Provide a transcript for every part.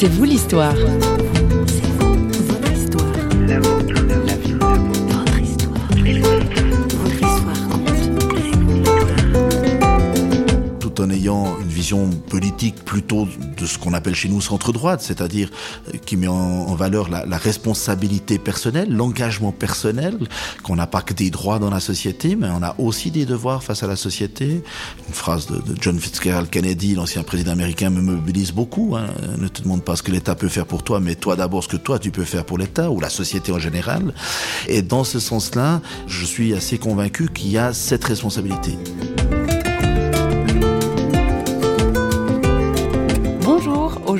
C'est vous l'histoire. En ayant une vision politique plutôt de ce qu'on appelle chez nous centre-droite, c'est-à-dire euh, qui met en, valeur la, responsabilité personnelle, l'engagement personnel, qu'on n'a pas que des droits dans la société, mais on a aussi des devoirs face à la société. Une phrase de, John Fitzgerald Kennedy, l'ancien président américain, me mobilise beaucoup. Hein. Ne te demande pas ce que l'État peut faire pour toi, mais toi d'abord ce que toi tu peux faire pour l'État ou la société en général. Et dans ce sens-là, je suis assez convaincu qu'il y a cette responsabilité.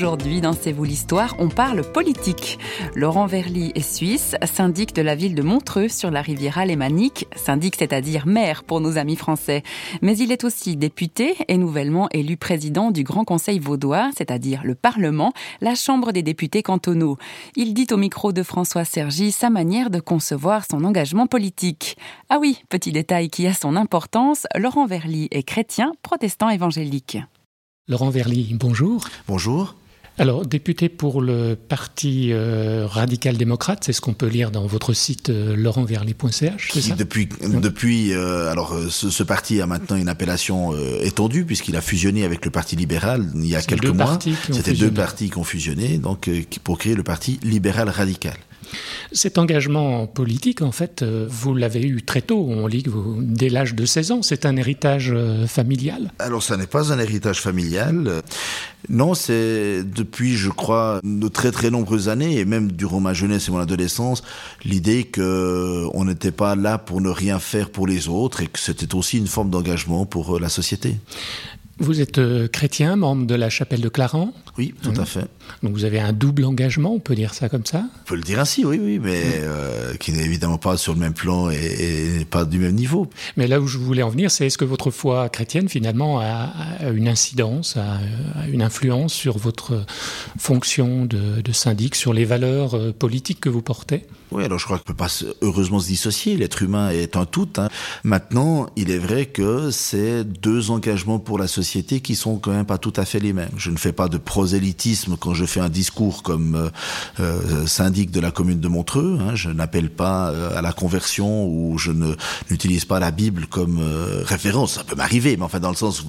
Aujourd'hui, dans C'est vous l'histoire, on parle politique. Laurent Verly est suisse, syndic de la ville de Montreux sur la rivière alémanique, syndic c'est-à-dire maire pour nos amis français. Mais il est aussi député et nouvellement élu président du Grand Conseil vaudois, c'est-à-dire le Parlement, la Chambre des députés cantonaux. Il dit au micro de François Sergi sa manière de concevoir son engagement politique. Ah oui, petit détail qui a son importance, Laurent Verly est chrétien, protestant évangélique. Laurent Verly, bonjour. Bonjour. Alors, député pour le Parti euh, radical démocrate, c'est ce qu'on peut lire dans votre site euh, laurentverly.ch, c'est ça? Depuis, depuis euh, alors ce, parti a maintenant une appellation étendue puisqu'il a fusionné avec le Parti libéral il y a quelques mois. C'était deux partis qui ont fusionné, donc pour créer le Parti libéral radical. Cet engagement politique, en fait, euh, vous l'avez eu très tôt. On lit dès l'âge de 16 ans. C'est un héritage euh, familial Alors, ça n'est pas un héritage familial. Non, c'est depuis, je crois, de très très nombreuses années, et même durant ma jeunesse et mon adolescence, l'idée que on n'était pas là pour ne rien faire pour les autres et que c'était aussi une forme d'engagement pour euh, la société. Vous êtes euh, chrétien, membre de la chapelle de Clarence Oui, tout à fait. Donc vous avez un double engagement, on peut dire ça comme ça? On peut le dire ainsi, oui, oui, mais euh, qui n'est évidemment pas sur le même plan et, pas du même niveau. Mais là où je voulais en venir, c'est est-ce que votre foi chrétienne, finalement, a, une incidence, a, une influence sur votre fonction de, de syndic, sur les valeurs euh, politiques que vous portez? Oui, alors je crois qu'on peut pas heureusement se dissocier. L'être humain est un tout. Hein. Maintenant, il est vrai que c'est deux engagements pour la société qui sont quand même pas tout à fait les mêmes. Je ne fais pas de prosélytisme quand je fais un discours comme euh, euh syndic de la commune de Montreux. Hein. Je n'appelle pas euh, à la conversion ou je n'utilise pas la Bible comme euh, référence. Ça peut m'arriver, mais enfin dans le sens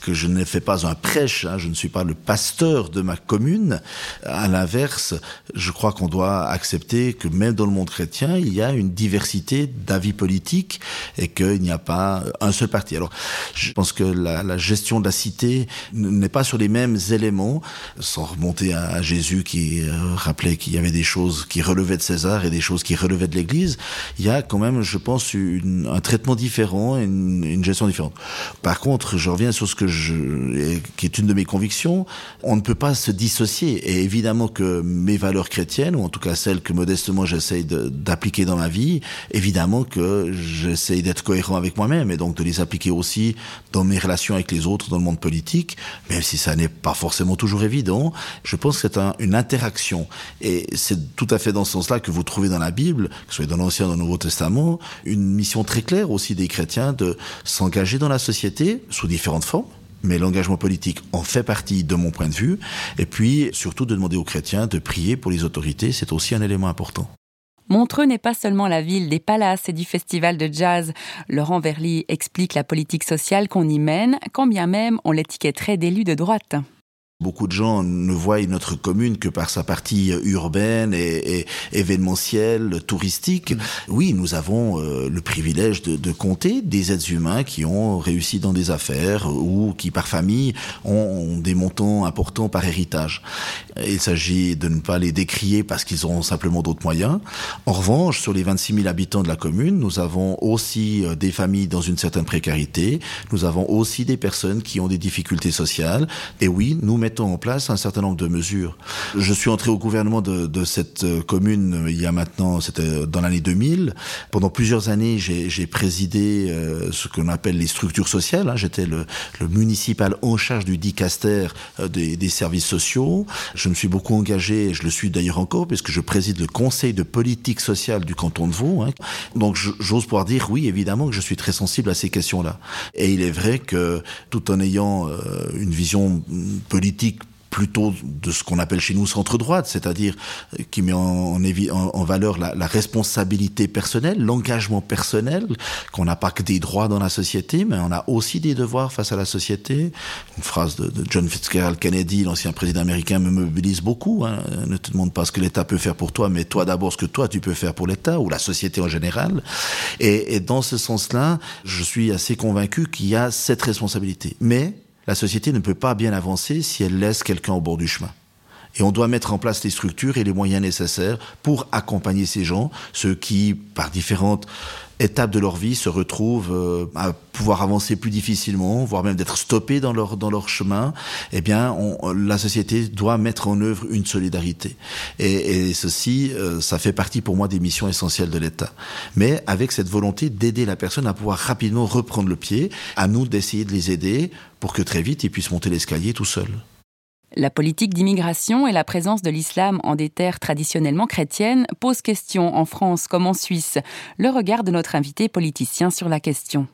que je ne fais pas un prêche. Hein. Je ne suis pas le pasteur de ma commune. À l'inverse, je crois qu'on doit accepter que même dans le monde chrétien, il y a une diversité d'avis politiques et qu'il n'y a pas un seul parti. Alors, je pense que la gestion de la cité n'est pas sur les mêmes éléments, sans remonter à, Jésus qui euh, rappelait qu'il y avait des choses qui relevaient de César et des choses qui relevaient de l'Église. Il y a quand même, je pense, un traitement différent, une, une gestion différente. Par contre, je reviens sur ce que je, qui est une de mes convictions. On ne peut pas se dissocier. Et évidemment que mes valeurs chrétiennes, ou en tout cas celles que modestement j'essaye d'appliquer dans ma vie, évidemment que j'essaye d'être cohérent avec moi-même et donc de les appliquer aussi dans mes relations avec les autres, dans le monde politique, même si ça n'est pas forcément toujours évident. Je pense que c'est une interaction et c'est tout à fait dans ce sens-là que vous trouvez dans la Bible, que ce soit dans l'Ancien ou dans le Nouveau Testament, une mission très claire aussi des chrétiens de s'engager dans la société sous différentes formes mais l'engagement politique en fait partie de mon point de vue, et puis surtout de demander aux chrétiens de prier pour les autorités, c'est aussi un élément important. Montreux n'est pas seulement la ville des palaces et du festival de jazz. Laurent Verly explique la politique sociale qu'on y mène, quand bien même on l'étiquetterait d'élu de droite. Beaucoup de gens ne voient notre commune que par sa partie urbaine et, événementielle, touristique. Mm. Oui, nous avons euh, le privilège de, de, compter des êtres humains qui ont réussi dans des affaires ou qui, par famille, ont, des montants importants par héritage. Il s'agit de ne pas les décrier parce qu'ils auront simplement d'autres moyens. En revanche, sur les 26 000 habitants de la commune, nous avons aussi euh, des familles dans une certaine précarité. Nous avons aussi des personnes qui ont des difficultés sociales. Et oui, nous mettons en place un certain nombre de mesures. Je suis entré au gouvernement de, de cette euh, commune euh, il y a maintenant, c'était dans l'année 2000. Pendant plusieurs années, j'ai présidé euh, ce qu'on appelle les structures sociales. Hein. J'étais le, le, municipal en charge du dicaster des, des, services sociaux. Je me suis beaucoup engagé, et je le suis d'ailleurs encore, puisque je préside le conseil de politique sociale du canton de Vaud. Hein. Donc j'ose pouvoir dire, oui, évidemment que je suis très sensible à ces questions-là. Et il est vrai que tout en ayant une vision politique plutôt de ce qu'on appelle chez nous centre-droite, c'est-à-dire euh, qui met en, valeur la, responsabilité personnelle, l'engagement personnel, qu'on n'a pas que des droits dans la société, mais on a aussi des devoirs face à la société. Une phrase de, de John Fitzgerald Kennedy, l'ancien président américain, me mobilise beaucoup. Hein. Ne te demande pas ce que l'État peut faire pour toi, mais toi d'abord ce que toi tu peux faire pour l'État ou la société en général. Et, et dans ce sens-là, je suis assez convaincu qu'il y a cette responsabilité. Mais la société ne peut pas bien avancer si elle laisse quelqu'un au bord du chemin. Et on doit mettre en place les structures et les moyens nécessaires pour accompagner ces gens, ceux qui, par différentes étapes de leur vie, se retrouvent euh, à pouvoir avancer plus difficilement, voire même d'être stoppés dans leur dans leur chemin. Eh bien, la société doit mettre en œuvre une solidarité. Et, et ceci, euh, ça fait partie pour moi des missions essentielles de l'État. Mais avec cette volonté d'aider la personne à pouvoir rapidement reprendre le pied, à nous d'essayer de les aider pour que très vite ils puissent monter l'escalier tout seuls. La politique d'immigration et la présence de l'islam en des terres traditionnellement chrétiennes posent question en France comme en Suisse. Le regard de notre invité politicien sur la question.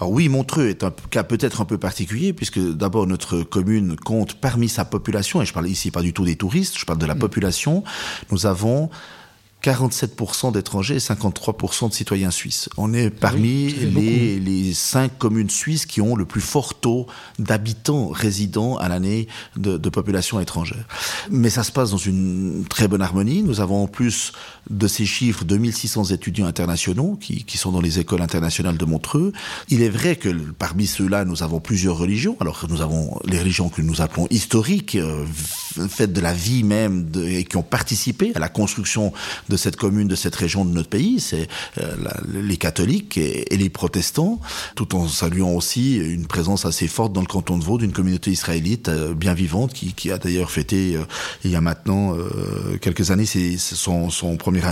Alors oui, Montreux est un cas peut-être un peu particulier puisque d'abord notre commune compte parmi sa population, et je parle ici pas du tout des touristes, je parle de la mm. population, nous avons 47% d'étrangers et 53% de citoyens suisses. On est parmi oui, les, les, cinq communes suisses qui ont le plus fort taux d'habitants résidents à l'année de, de, population étrangère. Mais ça se passe dans une très bonne harmonie. Nous avons en plus de ces chiffres 2600 étudiants internationaux qui, qui sont dans les écoles internationales de Montreux. Il est vrai que parmi ceux-là, nous avons plusieurs religions. Alors nous avons les religions que nous appelons historiques, euh, faites de la vie même de, et qui ont participé à la construction de cette commune, de cette région de notre pays, c'est euh, les catholiques et, et, les protestants, tout en saluant aussi une présence assez forte dans le canton de Vaud d'une communauté israélite euh, bien vivante qui, qui a d'ailleurs fêté euh, il y a maintenant quelques années son, son premier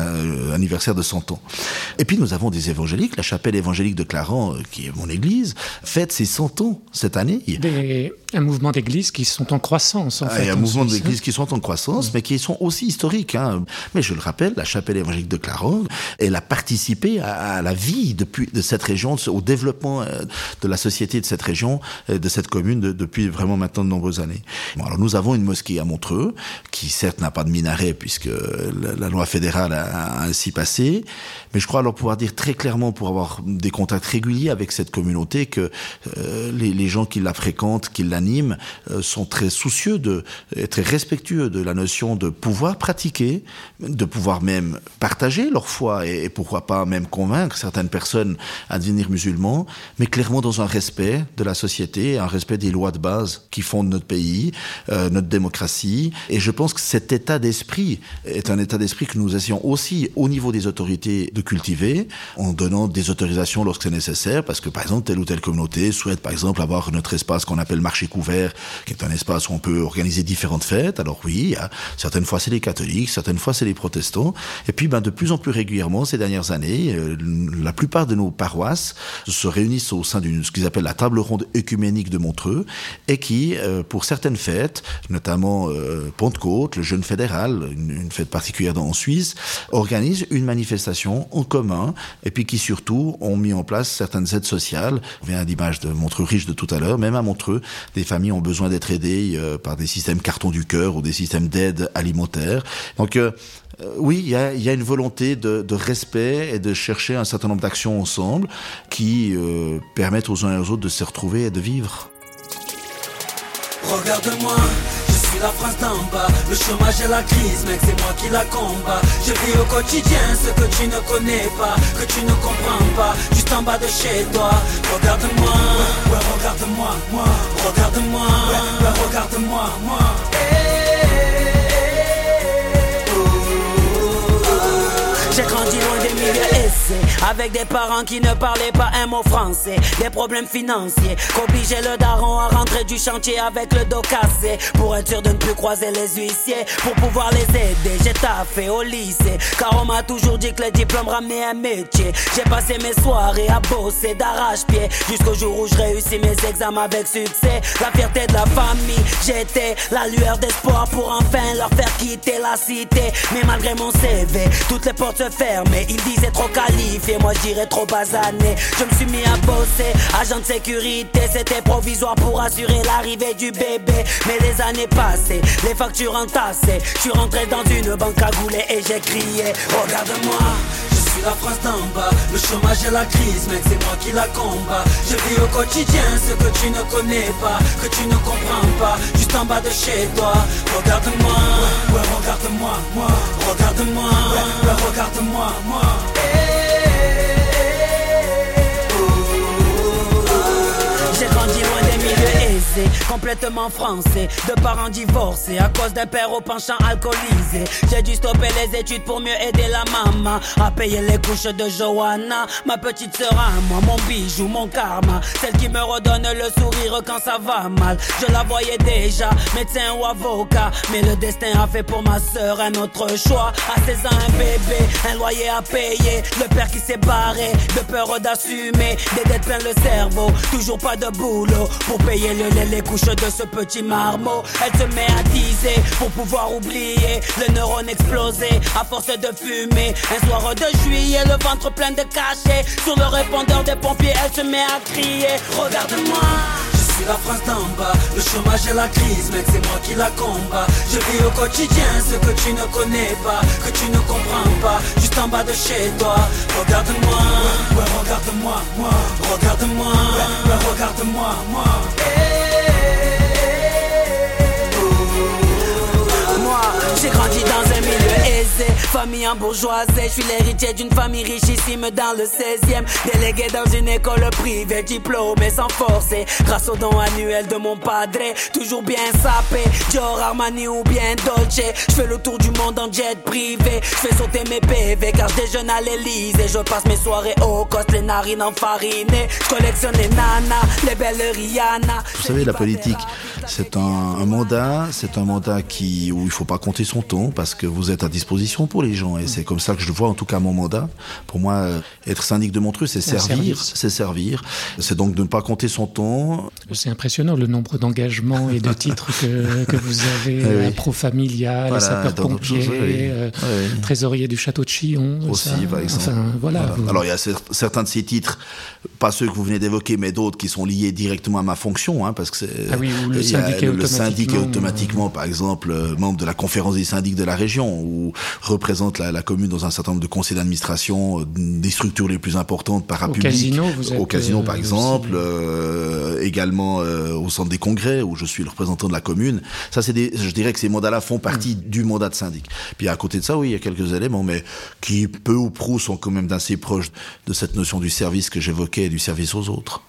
anniversaire de 100 ans. Et puis nous avons des évangéliques, la chapelle évangélique de Clarence, euh, qui est mon église, fête ses 100 ans cette année. Des, un mouvement d'églises qui sont en croissance en ah, fait. Un mouvement d'églises qui sont en croissance, mmh. mais qui sont aussi historiques. Hein. Mais je le rappelle, la chapelle évangélique de Clarence, elle a participé à, la vie depuis, de cette région, au développement euh, de la société de cette région, euh, de cette commune, de, depuis vraiment maintenant de nombreuses années. Alors nous avons une mosquée à Montreux, qui certes n'a pas de minaret, puisque la, loi fédérale a, ainsi passé, mais je crois alors pouvoir dire très clairement, pour avoir des contacts réguliers avec cette communauté, que euh, les, gens qui la fréquentent, qui l'animent, sont très soucieux de, très respectueux de la notion de pouvoir pratiquer, de pouvoir même partager leur foi et, pourquoi pas même convaincre certaines personnes à devenir musulmans, mais clairement dans un respect de la société, un respect des lois de base qui fondent notre pays, euh, notre démocratie. Et je pense que cet état d'esprit est un état d'esprit que nous essayons aussi au niveau des autorités de cultiver en donnant des autorisations lorsque c'est nécessaire, parce que par exemple telle ou telle communauté souhaite par exemple avoir notre espace qu'on appelle marché couvert, qui est un espace où on peut organiser différentes fêtes. Alors oui, certaines fois c'est les catholiques, certaines fois c'est les protestants. Et puis ben, de plus en plus régulièrement ces dernières années, euh, la plupart de nos paroisses se réunissent au sein d'une ce qu'ils appellent la table ronde œcuménique de Montreux et qui, euh, pour certaines fêtes, notamment euh, Pentecôte, le jeune fédéral, une, fête particulière dans, en Suisse, organise une manifestation en commun et puis qui surtout ont mis en place certaines aides sociales. On vient à l'image de Montreux riche de tout à l'heure, même à Montreux, des familles ont besoin d'être aidées euh, par des systèmes carton du cœur ou des systèmes d'aide alimentaire. Donc oui, il y a, y a, une volonté de, de, respect et de chercher un certain nombre d'actions ensemble qui euh, permettent aux uns et aux autres de se retrouver et de vivre. Regarde-moi suis la France d'en bas. Le chômage et la crise, mec, c'est moi qui la combat. Je vis au quotidien ce que tu ne connais pas Que tu ne comprends pas, juste en bas de chez toi. Regarde-moi, ouais, ouais regarde-moi, moi. Regarde-moi, ouais regarde-moi, moi J'ai grandi loin des milieux aisés. Avec des parents qui ne parlaient pas un mot français. Des problèmes financiers Qu'obligeait le daron à rentrer du chantier avec le dos cassé. Pour être sûr de ne plus croiser les huissiers Pour pouvoir les aider J'ai taffé au lycée. Car on m'a toujours dit que les diplômes ramenaient un métier. J'ai passé mes soirées à bosser d'arrache-pied. Jusqu'au jour où je réussis mes examens avec succès. La fierté de la famille J'étais la lueur d'espoir pour enfin leur faire quitter la cité. Mais malgré mon CV Toutes les portes fermé, il disait trop qualifié moi je dirais trop basané. Je me suis mis à bosser, agent de sécurité, c'était provisoire pour assurer l'arrivée du bébé. Mais les années passées, les factures entassées, je suis rentré dans une banque à gouler et j'ai crié, regarde-moi la France d'en bas. Le chômage et la crise, mec, c'est moi qui la combat. Je vis au quotidien ce que tu ne connais pas Que tu ne comprends pas, juste en bas de chez toi. Regarde-moi, ouais, regarde-moi, moi. Regarde-moi, ouais, regarde-moi, moi complètement français, de parents divorcés à cause d'un père au penchant alcoolisé. J'ai dû stopper les études pour mieux aider la maman à payer les couches de Johanna, ma petite sœur à moi, mon bijou, mon karma, celle qui me redonne le sourire quand ça va mal. Je la voyais déjà, médecin ou avocat, mais le destin a fait pour ma sœur un autre choix. À 16 ans, un bébé, un loyer à payer, le père qui s'est barré, de peur d'assumer, des dettes plein le cerveau, toujours pas de boulot pour payer le lait, les couches de ce petit marmot. Elle se met à teaser pour pouvoir oublier le neurone explosé à force de fumer. Un soir de juillet, le ventre plein de cachets. Sur le répondeur des pompiers, elle se met à crier. Regarde-moi. Je suis la France d'en bas, le chômage et la crise, mec, c'est moi qui la combat. Je vis au quotidien ce que tu ne connais pas, que tu ne comprends pas, juste en bas de chez toi. Regarde-moi, ouais, regarde-moi, moi, regarde-moi, ouais, regarde-moi, moi. Moi, j'ai grandi dans un milieu aisé, famille en bourgeoisie. Je suis l'héritier d'une famille richissime dans le 16e. Délégué dans une école privée, diplômé sans forcer. Grâce au don annuel de mon padre, toujours bien sapé. Dior, Armani ou bien Dolce. Je fais le tour du monde en jet privé. Je fais sauter mes PV car je déjeune à l'Elysée. Je passe mes soirées au coste, les narines enfarinées. Je collectionne les nanas, les belles Rihanna. Vous savez, la politique, c'est un, un mandat, c'est un mandat qui, où il faut pas compter son temps parce que vous êtes à disposition pour les gens et c'est comme ça que je vois en tout cas mon mandat. Pour moi, euh, être syndic de Montreux, c'est servir, c'est servir. C'est donc de ne pas compter son temps. C'est impressionnant le nombre d'engagements et de titres que, que vous avez. Oui, euh, Pro familial, Voilà, sapeur-pompier, oui, euh, Oui. trésorier du château de Chillon. aussi, ça, par exemple. Enfin, voilà. Voilà. vous- Alors il y a cer- certains de ces titres, pas ceux que vous venez d'évoquer, mais d'autres qui sont liés directement à ma fonction, hein, parce que c'est Ah oui, le syndic est automatiquement, par exemple, euh, membre de la conférence des syndics de la région, ou représente la, la commune dans un certain nombre de conseils d'administration euh, des structures les plus importantes parapubliques. casino, vous êtes, Au casino, euh, par exemple, euh, également euh, au centre des congrès, où je suis le représentant de la commune. Ça, c'est des, je dirais que ces mandats-là font partie Mm. du mandat de syndic. Puis à côté de ça, oui, il y a quelques éléments, mais qui peu ou prou sont quand même assez proches de cette notion du service que j'évoquais, du service aux autres.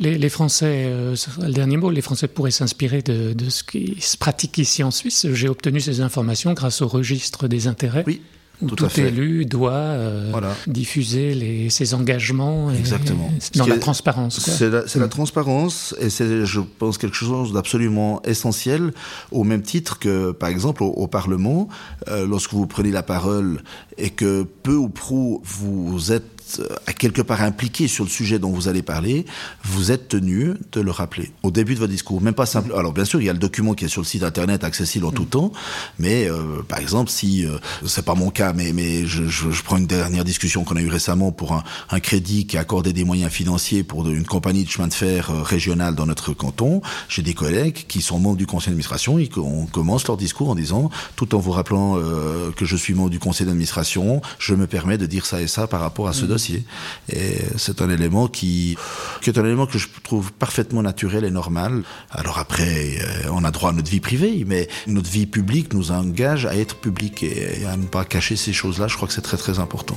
Les, les Français, euh, ce sera le dernier mot, les Français pourraient s'inspirer de, de ce qui se pratique ici en Suisse. J'ai obtenu ces informations grâce au registre des intérêts. Oui, où tout tout, à fait. élu doit euh, Voilà. diffuser les, ses engagements et- Exactement. dans la est- transparence. C'est la, Mm. la transparence et c'est, je pense, quelque chose d'absolument essentiel, au même titre que, par exemple, au, au Parlement, euh, lorsque vous prenez la parole et que peu ou prou vous êtes euh, à quelque part impliqué sur le sujet dont vous allez parler, vous êtes tenu de le rappeler au début de votre discours. Même pas simple. Alors bien sûr, il y a le document qui est sur le site internet accessible en tout temps, mais euh, par exemple, si euh, c'est pas mon cas, mais mais je, je, je prends une dernière discussion qu'on a eue récemment pour un, un crédit qui accordait des moyens financiers pour de- une compagnie de chemin de fer euh, régionale dans notre canton. J'ai des collègues qui sont membres du conseil d'administration et qu'on commence leur discours en disant, tout en vous rappelant euh, que je suis membre du conseil d'administration, je me permets de dire ça et ça par rapport à ce dossier. Et c'est un élément qui, qui est un élément que je trouve parfaitement naturel et normal. Alors après, euh, on a droit à notre vie privée, mais notre vie publique nous engage à être public et à ne pas cacher ces choses-là. Je crois que c'est très très important.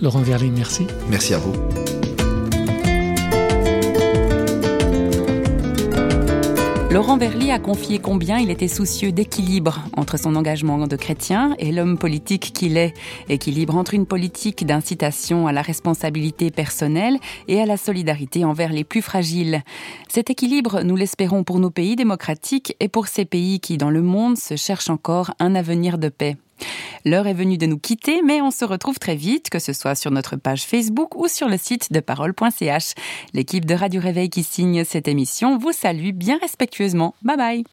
Laurent Verly, merci. Merci à vous. Laurent Verly a confié combien il était soucieux d'équilibre entre son engagement de chrétien et l'homme politique qu'il est. Équilibre entre une politique d'incitation à la responsabilité personnelle et à la solidarité envers les plus fragiles. Cet équilibre, nous l'espérons pour nos pays démocratiques et pour ces pays qui, dans le monde, se cherchent encore un avenir de paix. L'heure est venue de nous quitter, mais on se retrouve très vite, que ce soit sur notre page Facebook ou sur le site de parole.ch. L'équipe de Radio Réveil qui signe cette émission vous salue bien respectueusement. Bye bye